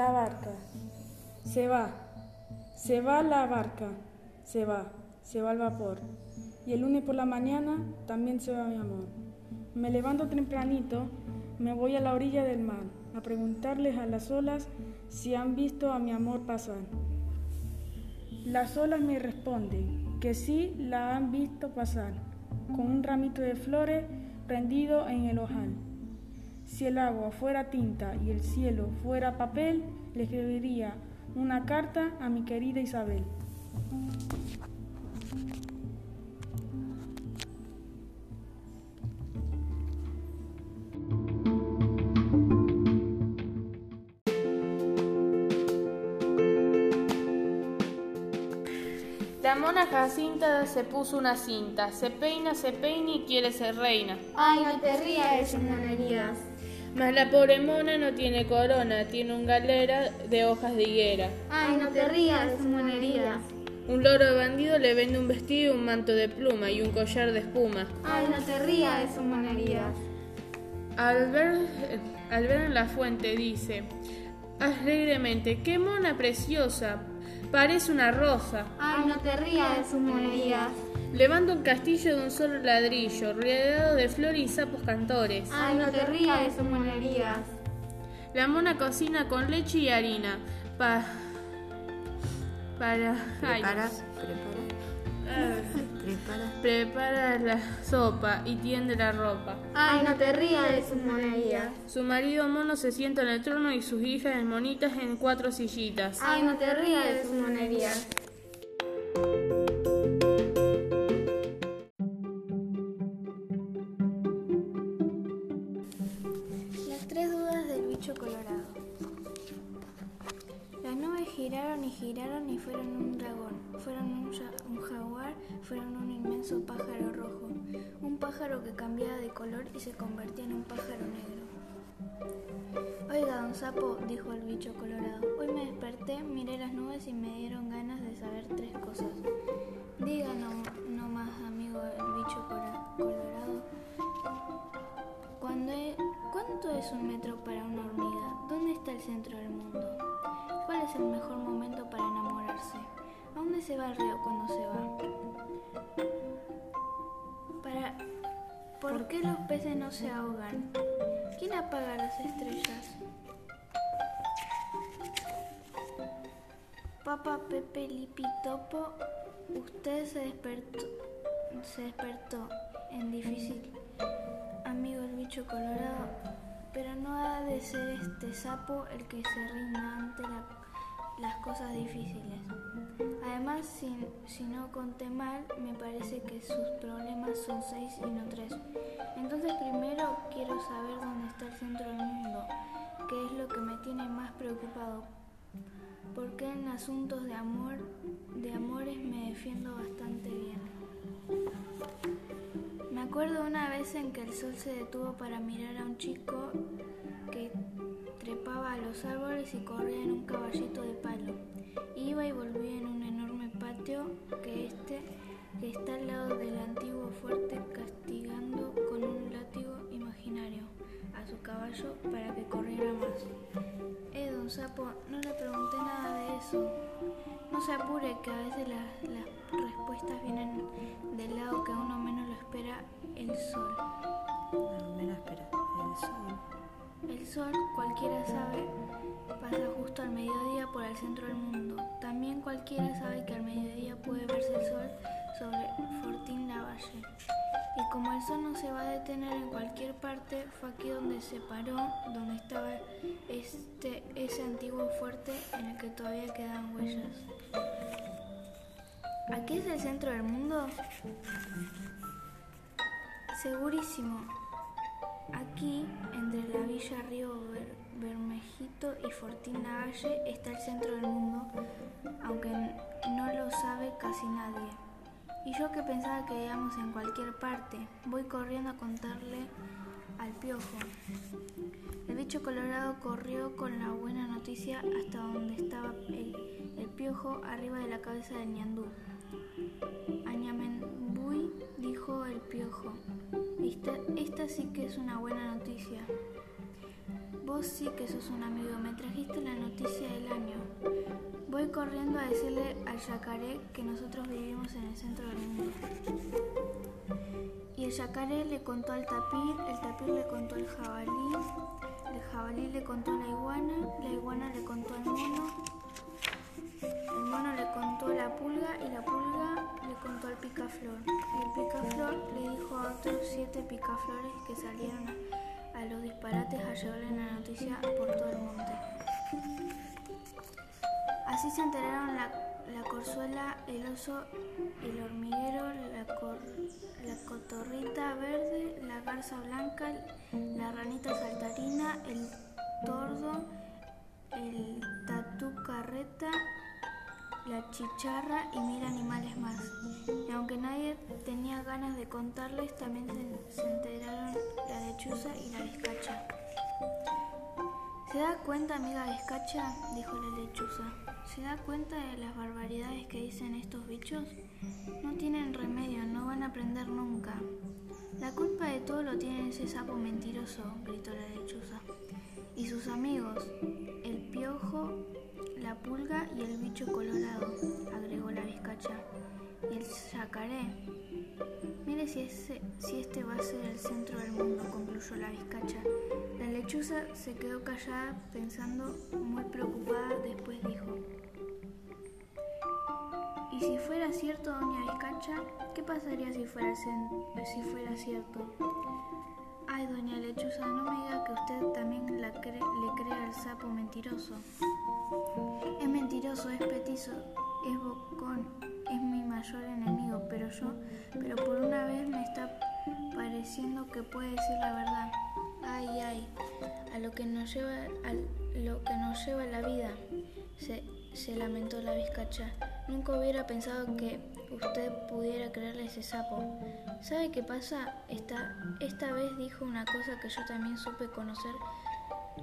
La barca. Se va. Se va la barca. Se va. Se va el vapor. Y el lunes por la mañana también se va mi amor. Me levanto tempranito, me voy a la orilla del mar a preguntarles a las olas si han visto a mi amor pasar. Las olas me responden que sí la han visto pasar, con un ramito de flores prendido en el ojal. Si el agua fuera tinta y el cielo fuera papel, le escribiría una carta a mi querida Isabel. La mona Jacinta se puso una cinta, se peina, se peina y quiere ser reina. Ay, no te rías monerías. Mas la pobre mona no tiene corona, tiene un galera de hojas de higuera. Ay, no te rías de sus monerías. Un loro bandido le vende un vestido, un manto de pluma y un collar de espuma. Ay, no te rías de sus monerías. Al ver, al ver en la fuente dice alegremente, qué mona preciosa, parece una rosa. Ay, no te rías de sus monerías. Levanta un castillo de un solo ladrillo, rodeado de flores y sapos cantores. Ay, no te rías de sus monerías. La mona cocina con leche y harina. Pa, para. ay, Prepara, ah, prepara, prepara. prepara la sopa y tiende la ropa. Ay, no te rías de sus monerías. Su marido mono se sienta en el trono y sus hijas monitas en cuatro sillitas. Ay, no te rías de sus monerías. Giraron y giraron y fueron un dragón, fueron un, ja- un jaguar, fueron un inmenso pájaro rojo, un pájaro que cambiaba de color y se convertía en un pájaro negro. Oiga, don Sapo, dijo el bicho colorado, hoy me desperté, miré las nubes y me dieron ganas de saber tres cosas. Diga no, más, amigo el bicho colorado, ¿Cuánto es un metro para una hormiga? ¿Dónde está el centro se cuando se va? Para... ¿Por qué los peces no se ahogan? ¿Quién apaga las estrellas? Papá Pepe Lipi Topo, usted se despertó, se despertó en difícil amigo el bicho colorado, pero no ha de ser este sapo el que se rinda ante la- las cosas difíciles. Además, si, si no conté mal, me parece que sus problemas son seis y no tres. Entonces primero quiero saber dónde está el centro del mundo, que es lo que me tiene más preocupado. Porque en asuntos de amor, de amores me defiendo bastante bien. Me acuerdo una vez en que el sol se detuvo para mirar a un chico los árboles y corría en un caballito de palo. Iba y volvía en un enorme patio que este que está al lado del antiguo fuerte castigando con un látigo imaginario a su caballo para que corriera más. Eh, don Sapo, no le pregunté nada de eso. No se apure que a veces las, las respuestas vienen del lado que uno menos lo espera, el sol. No, menos espera. El sol. El sol, cualquiera sabe, pasa justo al mediodía por el centro del mundo. También cualquiera sabe que al mediodía puede verse el sol sobre Fortín Lavalle. Y como el sol no se va a detener en cualquier parte, fue aquí donde se paró, donde estaba este, ese antiguo fuerte en el que todavía quedan huellas. ¿Aquí es el centro del mundo? Segurísimo. Aquí, entre la villa Río Ber- Bermejito y Fortín Lavalle, está el centro del mundo, aunque no lo sabe casi nadie. Y yo que pensaba que íbamos en cualquier parte, voy corriendo a contarle al piojo. El bicho colorado corrió con la buena noticia hasta donde estaba el, piojo arriba de la cabeza del ñandú. Añamenbuy, dijo el piojo. Esta, sí que es una buena noticia. vos sí que sos un amigo, me trajiste la noticia del año. Voy corriendo a decirle al yacaré que nosotros vivimos en el centro del mundo. Y el yacaré le contó al tapir, el tapir le contó al jabalí, el jabalí le contó a la iguana, llevarle la noticia por todo el monte. Así se enteraron la, la corzuela, el oso, el hormiguero, la, la cotorrita verde, la garza blanca, la ranita saltarina, el tordo, el tatú carreta, la chicharra y mil animales más. Y aunque nadie tenía ganas de contarles, también se, enteraron la lechuza y la vizcacha. ¿Se da cuenta, amiga vizcacha? dijo la lechuza. ¿Se da cuenta de las barbaridades que dicen estos bichos? No tienen remedio, no van a aprender nunca. La culpa de todo lo tiene ese sapo mentiroso, gritó la lechuza. Y sus amigos, el piojo, la pulga y el bicho colorado, agregó la vizcacha. Y el yacaré. Mire si, si este va a ser el centro del mundo, concluyó la vizcacha. Lechuza se quedó callada pensando muy preocupada, después dijo. ¿Y si fuera cierto, doña Vizcacha? ¿Qué pasaría si fuera, cierto? Ay, doña Lechuza, no me diga que usted también le cree al sapo mentiroso. Es mentiroso, es petizo, es bocón, es mi mayor enemigo, pero yo, pero por una vez me está pareciendo que puede decir la verdad. Ay, ay, a lo que nos lleva, a lo que nos lleva la vida, se, se lamentó la vizcacha. Nunca hubiera pensado que usted pudiera creerle ese sapo. ¿Sabe qué pasa? Esta, esta vez dijo una cosa que yo también supe conocer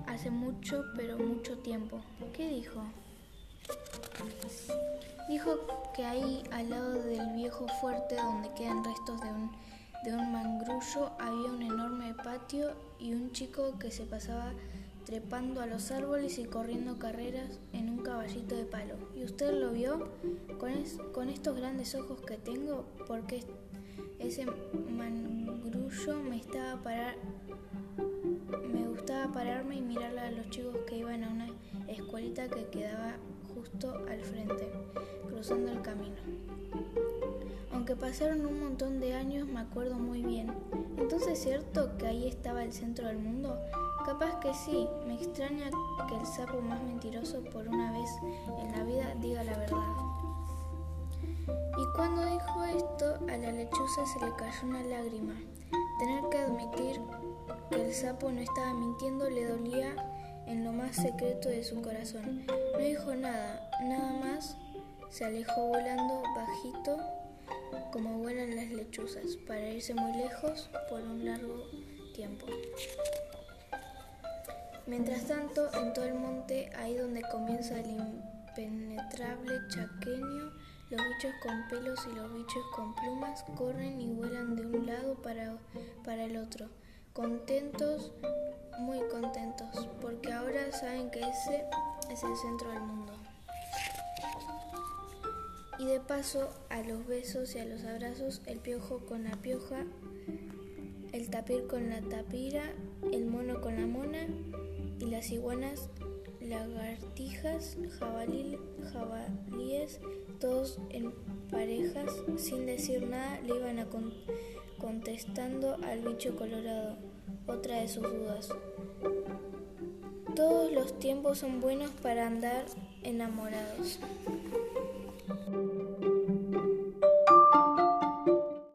hace mucho, pero mucho tiempo. ¿Qué dijo? Dijo que ahí al lado del viejo fuerte donde quedan restos de un, de un mangrullo había un enorme patio y un chico que se pasaba trepando a los árboles y corriendo carreras en un caballito de palo. ¿Y usted lo vio? Con, es- con estos grandes ojos que tengo, porque ese mangrullo me estaba parar, me gustaba pararme y mirar a los chicos que iban a una escuelita que quedaba justo al frente, cruzando el camino. Aunque pasaron un montón de años, me acuerdo muy bien. Entonces, ¿es cierto que ahí estaba el centro del mundo? Capaz que sí. Me extraña que el sapo más mentiroso por una vez en la vida diga la verdad. Y cuando dijo esto, a la lechuza se le cayó una lágrima. Tener que admitir que el sapo no estaba mintiendo le dolía en lo más secreto de su corazón. No dijo nada, nada más se alejó volando bajito como vuelan las lechuzas para irse muy lejos por un largo tiempo. Mientras tanto, en todo el monte, ahí donde comienza el impenetrable chaqueño, los bichos con pelos y los bichos con plumas corren y vuelan de un lado para, para el otro, contentos, muy contentos, porque ahora saben que ese es el centro del mundo. De paso, a los besos y a los abrazos, el piojo con la pioja, el tapir con la tapira, el mono con la mona y las iguanas, lagartijas, jabalí, jabalíes, todos en parejas, sin decir nada, le iban a con- contestando al bicho colorado, otra de sus dudas. Todos los tiempos son buenos para andar enamorados.